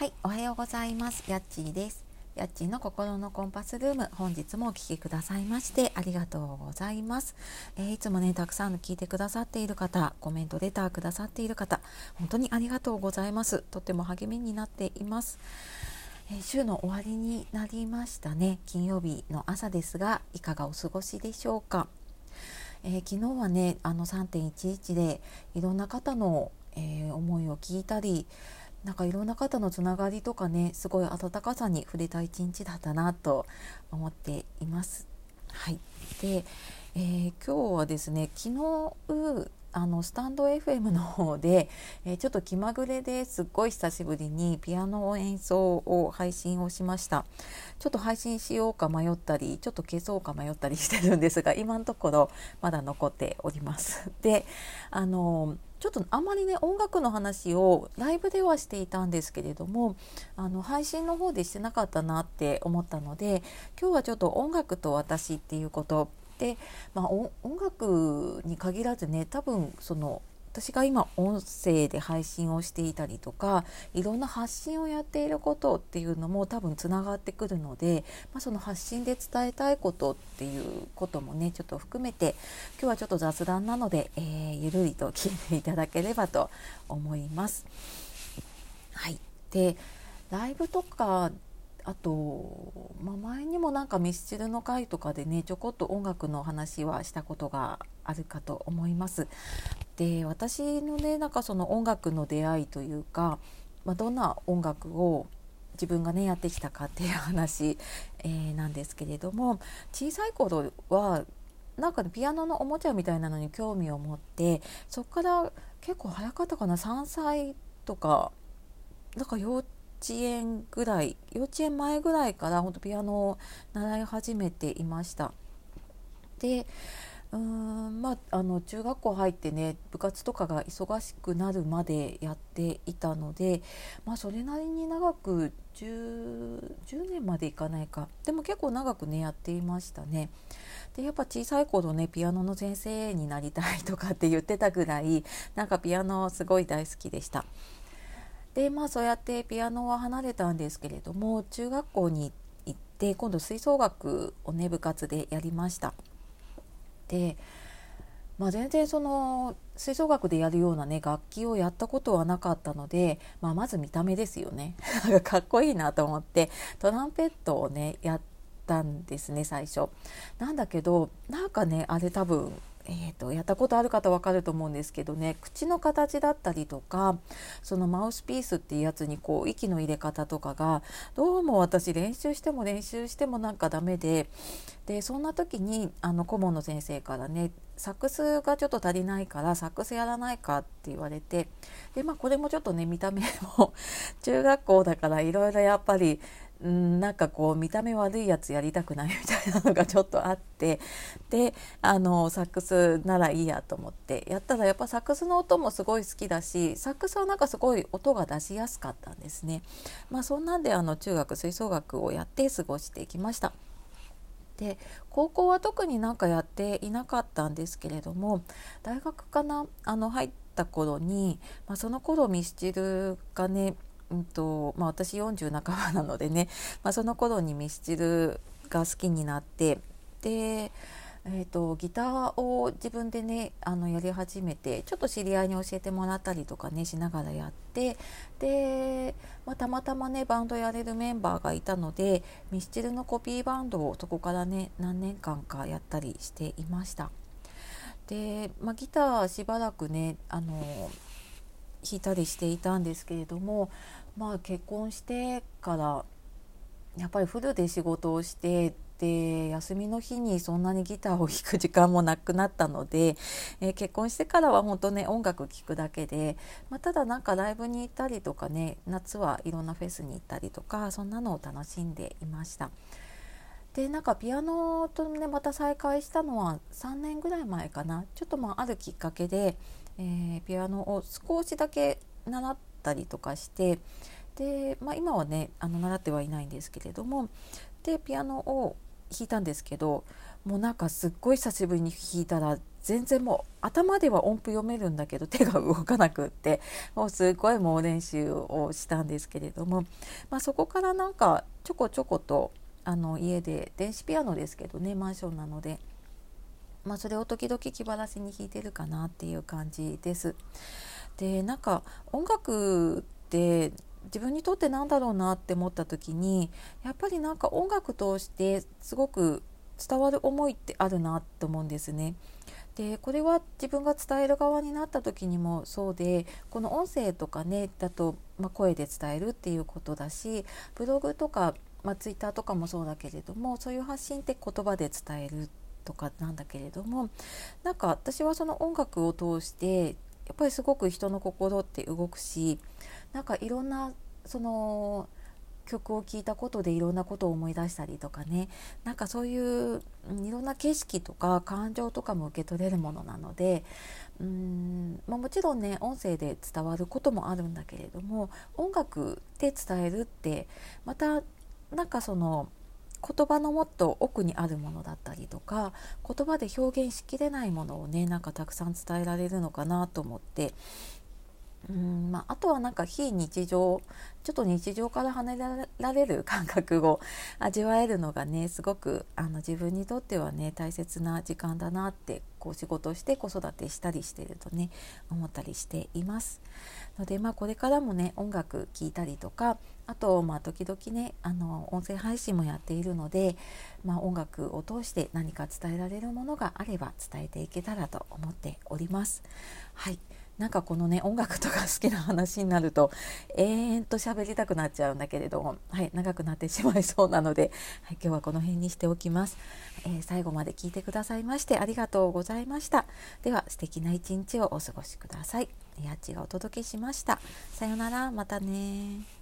はい、おはようございます。やっちーです。やっちーの心のコンパスルーム、本日もお聴きくださいましてありがとうございます、えー、いつもね、たくさんの聞いてくださっている方、コメントレターくださっている方、本当にありがとうございます。とっても励みになっています。えー、週の終わりになりましたね。金曜日の朝ですが、いかがお過ごしでしょうか。えー、昨日はね、あの3.11でいろんな方の、え思いを聞いたり、なんかいろんな方のつながりとかねすごい温かさに触れた一日だったなと思っています。はい、で、えー、今日はですね昨日あのスタンド FM の方で、えー、ちょっと気まぐれですっごい久しぶりにピアノを演奏を配信をしました。ちょっと配信しようか迷ったりちょっと消そうか迷ったりしてるんですが今のところまだ残っております。であのちょっとあまりね音楽の話をライブではしていたんですけれどもあの配信の方でしてなかったなって思ったので今日はちょっと音楽と私っていうことで、まあ、音楽に限らずね多分その私が今音声で配信をしていたりとかいろんな発信をやっていることっていうのも多分つながってくるので、まあ、その発信で伝えたいことっていうこともねちょっと含めて今日はちょっと雑談なので、えー、ゆるりと聞いていただければと思います。はい、でライブとかあと、まあ、前にもなんかミスチルの回とかでねちょこっと音楽の話はしたことがあるかと思います。で私のねなんかその音楽の出会いというか、まあ、どんな音楽を自分がねやってきたかっていう話、えー、なんですけれども小さい頃はなんか、ピアノのおもちゃみたいなのに興味を持ってそこから結構早かったかな3歳とかなんか幼稚園ぐらい幼稚園前ぐらいから本当ピアノを習い始めていました。でうーんまああの中学校入ってね部活とかが忙しくなるまでやっていたのでまあそれなりに長く 10, 10年までいかないかでも結構長くねやっていましたね。でやっぱ小さい頃ねピアノの先生になりたいとかって言ってたぐらいなんかピアノすごい大好きでした。でまあそうやってピアノは離れたんですけれども中学校に行って今度吹奏楽をね部活でやりました。で、まあ、全然その吹奏楽でやるようなね楽器をやったことはなかったので、まあ、まず見た目ですよね かっこいいなと思ってトランペットをねやったんですね最初。なんだけどなんかねあれ多分えーと、やったことある方わかると思うんですけどね。口の形だったりとかそのマウスピースっていうやつにこう息の入れ方とかがどうも私練習しても練習してもなんかダメででそんな時にあの顧問の先生からねサックスがちょっと足りないからサックスやらないかって言われてで、まあ、これもちょっとね見た目も 中学校だからいろいろやっぱりんなんかこう見た目悪いやつやりたくないみたいなのがちょっとあってであのサックスならいいやと思ってやったらやっぱサックスの音もすごい好きだしサックスはなんかすごい音が出しやすかったんですね。まあ、そんなんであの中学吹奏楽をやって過ごしてきました。で高校は特になんかやっていなかったんですけれども大学かな？あの入った頃に、まあ、その頃ミスチルがねうんとまあ、私40半ばなのでね、まあ、その頃にミスチルが好きになってで、えーと、ギターを自分でねあのやり始めてちょっと知り合いに教えてもらったりとかねしながらやってで、まあ、たまたまねバンドやれるメンバーがいたのでミスチルのコピーバンドをそこからね何年間かやったりしていました。で、まあ、ギターしばらくねあの弾いたりしていたんですけれどもまあ結婚してからやっぱりフルで仕事をしてで休みの日にそんなにギターを弾く時間もなくなったので、えー、結婚してからは本当ね音楽聴くだけで、まあ、ただなんかライブに行ったりとかね夏はいろんなフェスに行ったりとかそんなのを楽しんでいました。でなんかピアノとねまた再会したのは3年ぐらい前かなちょっとまああるきっかけで、えー、ピアノを少しだけ習ってたりとかしてで、まあ、今はねあの習ってはいないんですけれどもでピアノを弾いたんですけどもうなんかすっごい久しぶりに弾いたら全然もう頭では音符読めるんだけど手が動かなくってもうすごい猛練習をしたんですけれども、まあ、そこからなんかちょこちょことあの家で電子ピアノですけどねマンションなので、まあ、それを時々気晴らしに弾いてるかなっていう感じです。でなんか音楽って自分にとって何だろうなって思った時にやっぱりなんか音楽通してすごく伝わる思いってあるなと思うんですね。でこれは自分が伝える側になった時にもそうでこの音声とかねだと、まあ、声で伝えるっていうことだしブログとか、まあ、ツイッターとかもそうだけれどもそういう発信って言葉で伝えるとかなんだけれどもなんか私はその音楽を通してやっぱりすごく人の心って動くしなんかいろんなその曲を聴いたことでいろんなことを思い出したりとかね。なんかそういういろんな景色とか感情とかも受け取れるものなのでうーん、まあ、もちろんね音声で伝わることもあるんだけれども音楽で伝えるってまたなんかその言葉のもっと奥にあるものだったりとか言葉で表現しきれないものをねなんかたくさん伝えられるのかなと思ってうんまあ、あとはなんか非日常ちょっと日常から離れられる感覚を味わえるのがねすごくあの自分にとってはね大切な時間だなってこう仕事して子育てしたりしてるとね思ったりしています。のでまあこれからもね音楽聴いたりとかあとまあ時々ねあの音声配信もやっているので、まあ、音楽を通して何か伝えられるものがあれば伝えていけたらと思っております。はいなんかこのね音楽とか好きな話になると永遠と喋りたくなっちゃうんだけれども、はい、長くなってしまいそうなので、はい、今日はこの辺にしておきます、えー、最後まで聞いてくださいましてありがとうございました。では素敵な一日をお過ごしください。やっちがお届けしました。さようなら。またね